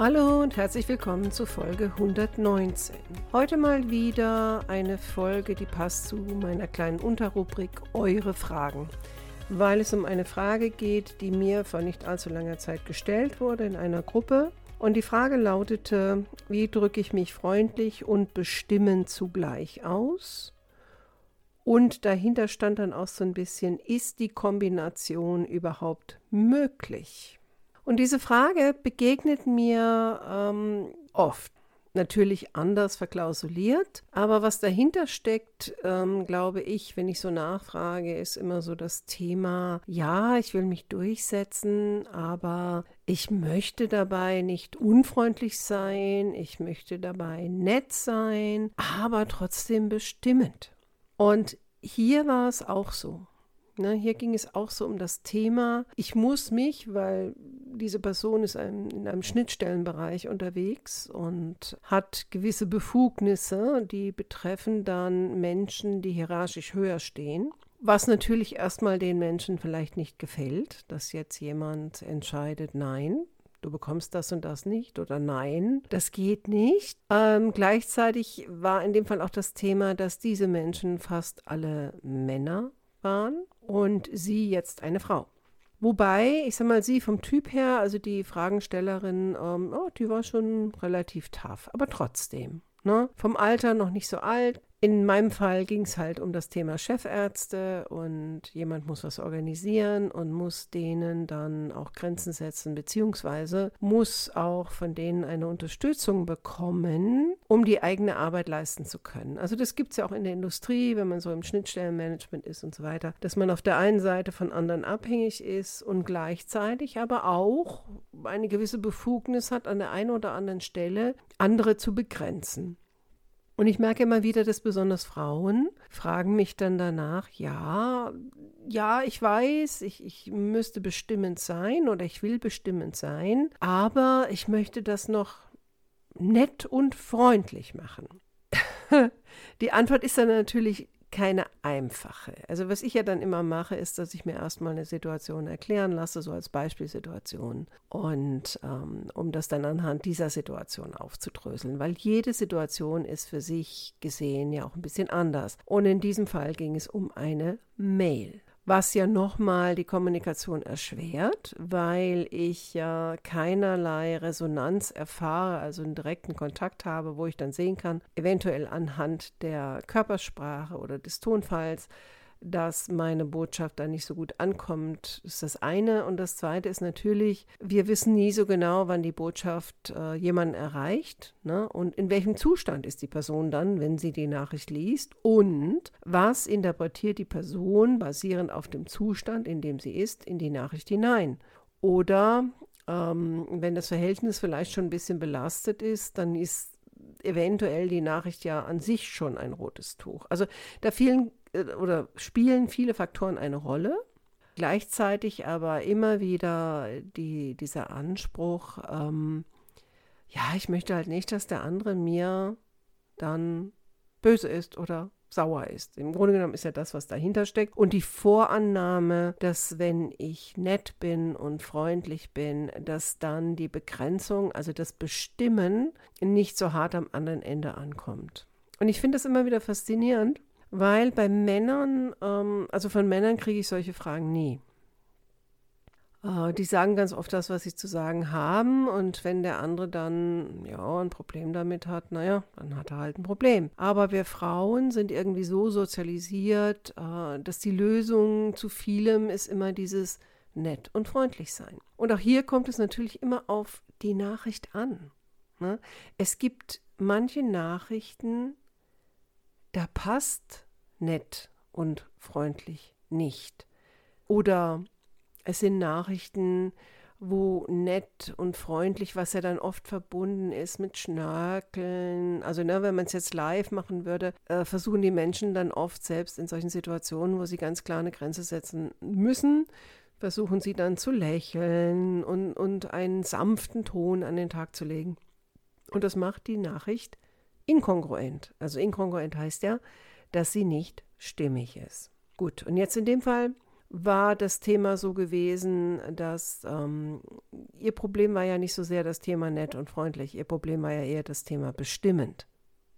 Hallo und herzlich willkommen zu Folge 119. Heute mal wieder eine Folge, die passt zu meiner kleinen Unterrubrik Eure Fragen, weil es um eine Frage geht, die mir vor nicht allzu langer Zeit gestellt wurde in einer Gruppe. Und die Frage lautete, wie drücke ich mich freundlich und bestimmend zugleich aus? Und dahinter stand dann auch so ein bisschen, ist die Kombination überhaupt möglich? Und diese Frage begegnet mir ähm, oft. Natürlich anders verklausuliert, aber was dahinter steckt, ähm, glaube ich, wenn ich so nachfrage, ist immer so das Thema, ja, ich will mich durchsetzen, aber ich möchte dabei nicht unfreundlich sein, ich möchte dabei nett sein, aber trotzdem bestimmend. Und hier war es auch so. Ne, hier ging es auch so um das Thema, ich muss mich, weil diese Person ist ein, in einem Schnittstellenbereich unterwegs und hat gewisse Befugnisse, die betreffen dann Menschen, die hierarchisch höher stehen. Was natürlich erstmal den Menschen vielleicht nicht gefällt, dass jetzt jemand entscheidet, nein, du bekommst das und das nicht oder nein, das geht nicht. Ähm, gleichzeitig war in dem Fall auch das Thema, dass diese Menschen fast alle Männer waren und sie jetzt eine Frau. Wobei, ich sag mal, sie vom Typ her, also die Fragenstellerin, ähm, oh, die war schon relativ tough, aber trotzdem. Ne? Vom Alter noch nicht so alt, in meinem Fall ging es halt um das Thema Chefärzte und jemand muss was organisieren und muss denen dann auch Grenzen setzen, beziehungsweise muss auch von denen eine Unterstützung bekommen, um die eigene Arbeit leisten zu können. Also das gibt es ja auch in der Industrie, wenn man so im Schnittstellenmanagement ist und so weiter, dass man auf der einen Seite von anderen abhängig ist und gleichzeitig aber auch eine gewisse Befugnis hat, an der einen oder anderen Stelle andere zu begrenzen. Und ich merke immer wieder, dass besonders Frauen fragen mich dann danach, ja, ja, ich weiß, ich, ich müsste bestimmend sein oder ich will bestimmend sein, aber ich möchte das noch nett und freundlich machen. Die Antwort ist dann natürlich keine einfache. Also was ich ja dann immer mache, ist, dass ich mir erstmal eine Situation erklären lasse, so als Beispielsituation. Und ähm, um das dann anhand dieser Situation aufzudröseln, weil jede Situation ist für sich gesehen ja auch ein bisschen anders. Und in diesem Fall ging es um eine Mail was ja nochmal die Kommunikation erschwert, weil ich ja keinerlei Resonanz erfahre, also einen direkten Kontakt habe, wo ich dann sehen kann, eventuell anhand der Körpersprache oder des Tonfalls, dass meine Botschaft da nicht so gut ankommt, ist das eine. Und das zweite ist natürlich, wir wissen nie so genau, wann die Botschaft äh, jemanden erreicht ne? und in welchem Zustand ist die Person dann, wenn sie die Nachricht liest und was interpretiert die Person basierend auf dem Zustand, in dem sie ist, in die Nachricht hinein. Oder ähm, wenn das Verhältnis vielleicht schon ein bisschen belastet ist, dann ist eventuell die Nachricht ja an sich schon ein rotes Tuch. Also da äh, oder spielen viele Faktoren eine Rolle. Gleichzeitig aber immer wieder die, dieser Anspruch, ähm, ja, ich möchte halt nicht, dass der andere mir dann böse ist oder sauer ist. Im Grunde genommen ist ja das, was dahinter steckt. Und die Vorannahme, dass wenn ich nett bin und freundlich bin, dass dann die Begrenzung, also das Bestimmen, nicht so hart am anderen Ende ankommt. Und ich finde das immer wieder faszinierend, weil bei Männern, ähm, also von Männern kriege ich solche Fragen nie. Äh, die sagen ganz oft das, was sie zu sagen haben. Und wenn der andere dann ja ein Problem damit hat, naja, dann hat er halt ein Problem. Aber wir Frauen sind irgendwie so sozialisiert, äh, dass die Lösung zu vielem ist immer dieses nett und freundlich sein. Und auch hier kommt es natürlich immer auf die Nachricht an. Ne? Es gibt manche Nachrichten, da passt nett und freundlich nicht. Oder es sind Nachrichten, wo nett und freundlich, was ja dann oft verbunden ist mit Schnörkeln. Also ne, wenn man es jetzt live machen würde, äh, versuchen die Menschen dann oft selbst in solchen Situationen, wo sie ganz klar eine Grenze setzen müssen, versuchen sie dann zu lächeln und, und einen sanften Ton an den Tag zu legen. Und das macht die Nachricht inkongruent. Also inkongruent heißt ja, dass sie nicht stimmig ist. Gut, und jetzt in dem Fall war das Thema so gewesen, dass ähm, ihr Problem war ja nicht so sehr das Thema nett und freundlich, ihr Problem war ja eher das Thema bestimmend.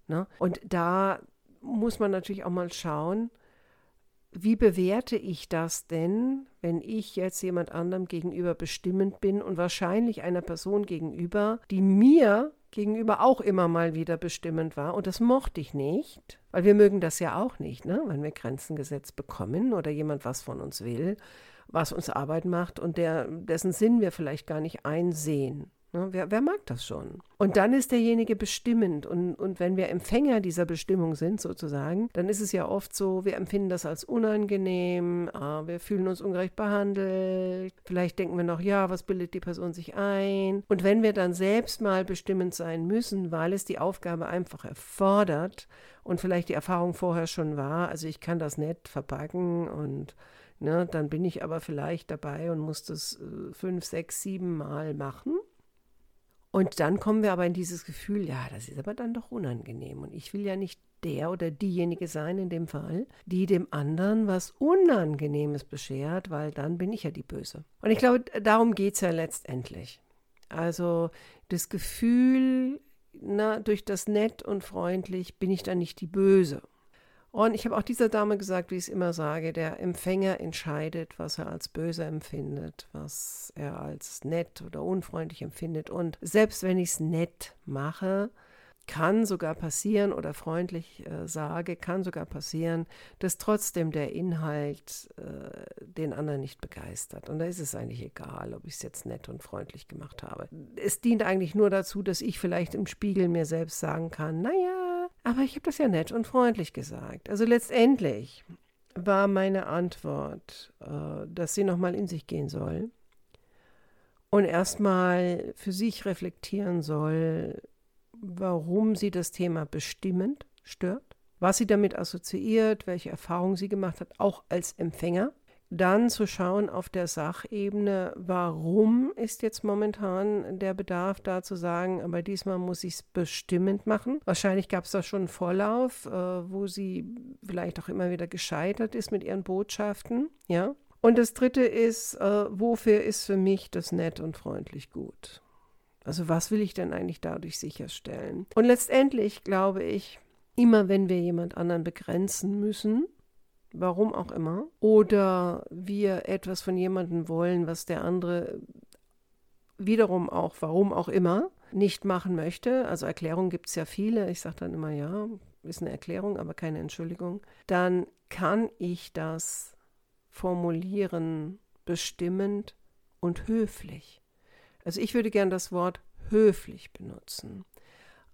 Ne? Und da muss man natürlich auch mal schauen, wie bewerte ich das denn, wenn ich jetzt jemand anderem gegenüber bestimmend bin und wahrscheinlich einer Person gegenüber, die mir gegenüber auch immer mal wieder bestimmend war. Und das mochte ich nicht, weil wir mögen das ja auch nicht, ne? wenn wir Grenzen gesetzt bekommen oder jemand was von uns will, was uns Arbeit macht und der, dessen Sinn wir vielleicht gar nicht einsehen. Ne? Wer, wer, mag das schon? Und dann ist derjenige bestimmend. Und, und wenn wir Empfänger dieser Bestimmung sind, sozusagen, dann ist es ja oft so, wir empfinden das als unangenehm, äh, wir fühlen uns ungerecht behandelt. Vielleicht denken wir noch, ja, was bildet die Person sich ein? Und wenn wir dann selbst mal bestimmend sein müssen, weil es die Aufgabe einfach erfordert und vielleicht die Erfahrung vorher schon war, also ich kann das nett verpacken und Ne, dann bin ich aber vielleicht dabei und muss das äh, fünf, sechs, sieben Mal machen. Und dann kommen wir aber in dieses Gefühl, ja, das ist aber dann doch unangenehm. Und ich will ja nicht der oder diejenige sein in dem Fall, die dem anderen was Unangenehmes beschert, weil dann bin ich ja die Böse. Und ich glaube, darum geht es ja letztendlich. Also das Gefühl, na, durch das nett und freundlich bin ich dann nicht die Böse. Und ich habe auch dieser Dame gesagt, wie ich es immer sage, der Empfänger entscheidet, was er als böse empfindet, was er als nett oder unfreundlich empfindet. Und selbst wenn ich es nett mache, kann sogar passieren oder freundlich äh, sage, kann sogar passieren, dass trotzdem der Inhalt äh, den anderen nicht begeistert. Und da ist es eigentlich egal, ob ich es jetzt nett und freundlich gemacht habe. Es dient eigentlich nur dazu, dass ich vielleicht im Spiegel mir selbst sagen kann, naja, aber ich habe das ja nett und freundlich gesagt. Also letztendlich war meine Antwort, äh, dass sie nochmal in sich gehen soll und erstmal für sich reflektieren soll, warum sie das Thema bestimmend stört, was sie damit assoziiert, welche Erfahrungen sie gemacht hat, auch als Empfänger dann zu schauen auf der Sachebene, warum ist jetzt momentan der Bedarf da zu sagen, aber diesmal muss ich es bestimmend machen. Wahrscheinlich gab es da schon einen Vorlauf, äh, wo sie vielleicht auch immer wieder gescheitert ist mit ihren Botschaften, ja. Und das dritte ist, äh, wofür ist für mich das nett und freundlich gut? Also was will ich denn eigentlich dadurch sicherstellen? Und letztendlich glaube ich, immer wenn wir jemand anderen begrenzen müssen, warum auch immer, oder wir etwas von jemandem wollen, was der andere wiederum auch, warum auch immer, nicht machen möchte, also Erklärungen gibt es ja viele, ich sage dann immer, ja, ist eine Erklärung, aber keine Entschuldigung, dann kann ich das formulieren bestimmend und höflich. Also ich würde gern das Wort höflich benutzen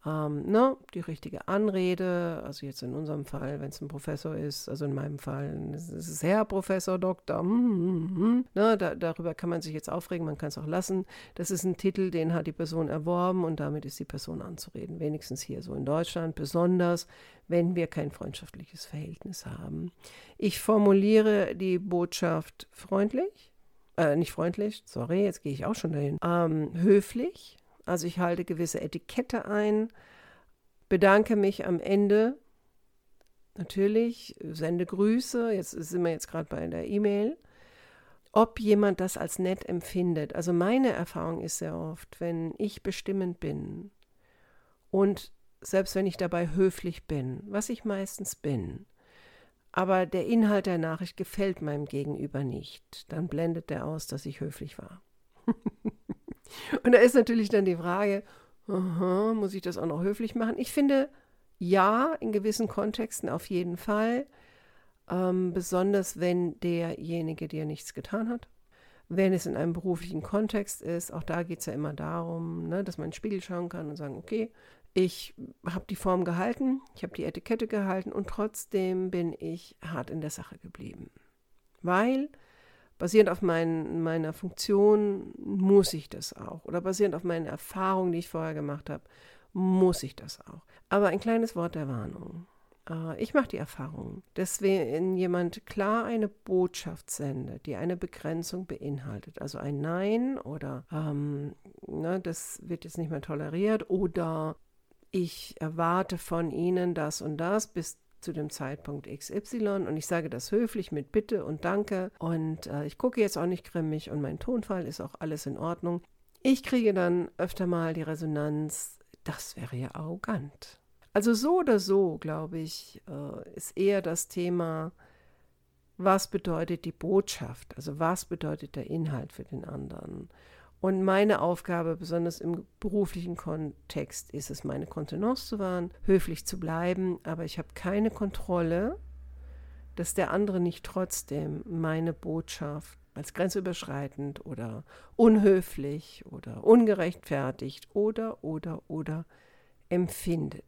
ähm, ne, die richtige Anrede, also jetzt in unserem Fall, wenn es ein Professor ist, also in meinem Fall, es ist Herr Professor Doktor, mm, mm, mm, ne, da, darüber kann man sich jetzt aufregen, man kann es auch lassen. Das ist ein Titel, den hat die Person erworben und damit ist die Person anzureden, wenigstens hier so in Deutschland, besonders wenn wir kein freundschaftliches Verhältnis haben. Ich formuliere die Botschaft freundlich, äh, nicht freundlich, sorry, jetzt gehe ich auch schon dahin, ähm, höflich, also ich halte gewisse Etikette ein, bedanke mich am Ende natürlich, sende Grüße, jetzt sind wir jetzt gerade bei der E-Mail, ob jemand das als nett empfindet. Also meine Erfahrung ist sehr oft, wenn ich bestimmend bin und selbst wenn ich dabei höflich bin, was ich meistens bin, aber der Inhalt der Nachricht gefällt meinem Gegenüber nicht, dann blendet der aus, dass ich höflich war. Und da ist natürlich dann die Frage, aha, muss ich das auch noch höflich machen? Ich finde, ja, in gewissen Kontexten auf jeden Fall. Ähm, besonders wenn derjenige dir nichts getan hat. Wenn es in einem beruflichen Kontext ist, auch da geht es ja immer darum, ne, dass man in den Spiegel schauen kann und sagen, okay, ich habe die Form gehalten, ich habe die Etikette gehalten und trotzdem bin ich hart in der Sache geblieben. Weil basierend auf mein, meiner Funktion muss ich das auch. Oder basierend auf meinen Erfahrungen, die ich vorher gemacht habe, muss ich das auch. Aber ein kleines Wort der Warnung. Äh, ich mache die Erfahrung, dass wenn jemand klar eine Botschaft sendet, die eine Begrenzung beinhaltet, also ein Nein oder ähm, ne, das wird jetzt nicht mehr toleriert oder ich erwarte von Ihnen das und das bis zu dem Zeitpunkt XY und ich sage das höflich mit Bitte und Danke und äh, ich gucke jetzt auch nicht grimmig und mein Tonfall ist auch alles in Ordnung. Ich kriege dann öfter mal die Resonanz, das wäre ja arrogant. Also so oder so, glaube ich, äh, ist eher das Thema, was bedeutet die Botschaft, also was bedeutet der Inhalt für den anderen. Und meine Aufgabe, besonders im beruflichen Kontext, ist es, meine Kontenance zu wahren, höflich zu bleiben, aber ich habe keine Kontrolle, dass der andere nicht trotzdem meine Botschaft als grenzüberschreitend oder unhöflich oder ungerechtfertigt oder oder oder empfindet.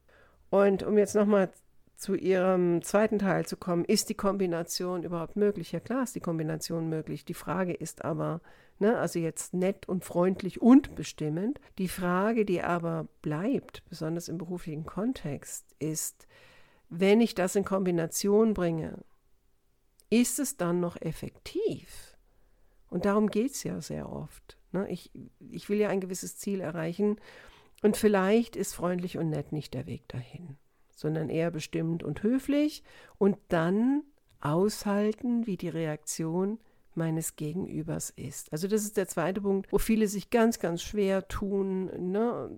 Und um jetzt nochmal zu Ihrem zweiten Teil zu kommen, ist die Kombination überhaupt möglich? Ja klar ist die Kombination möglich. Die Frage ist aber, ne, also jetzt nett und freundlich und bestimmend. Die Frage, die aber bleibt, besonders im beruflichen Kontext, ist, wenn ich das in Kombination bringe, ist es dann noch effektiv? Und darum geht es ja sehr oft. Ne? Ich, ich will ja ein gewisses Ziel erreichen und vielleicht ist freundlich und nett nicht der Weg dahin, sondern eher bestimmt und höflich und dann aushalten, wie die Reaktion meines Gegenübers ist. Also das ist der zweite Punkt, wo viele sich ganz, ganz schwer tun. Ne?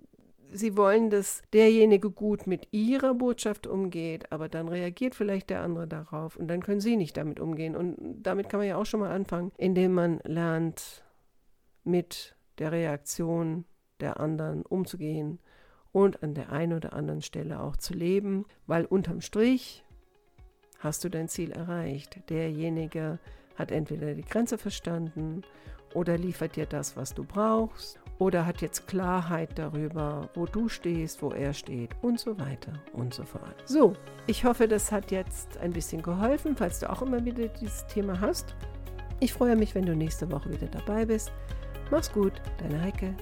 Sie wollen, dass derjenige gut mit ihrer Botschaft umgeht, aber dann reagiert vielleicht der andere darauf und dann können sie nicht damit umgehen. Und damit kann man ja auch schon mal anfangen, indem man lernt, mit der Reaktion der anderen umzugehen und an der einen oder anderen Stelle auch zu leben, weil unterm Strich hast du dein Ziel erreicht. Derjenige hat entweder die Grenze verstanden oder liefert dir das, was du brauchst oder hat jetzt Klarheit darüber, wo du stehst, wo er steht und so weiter und so fort. So, ich hoffe, das hat jetzt ein bisschen geholfen, falls du auch immer wieder dieses Thema hast. Ich freue mich, wenn du nächste Woche wieder dabei bist. Mach's gut, deine Heike.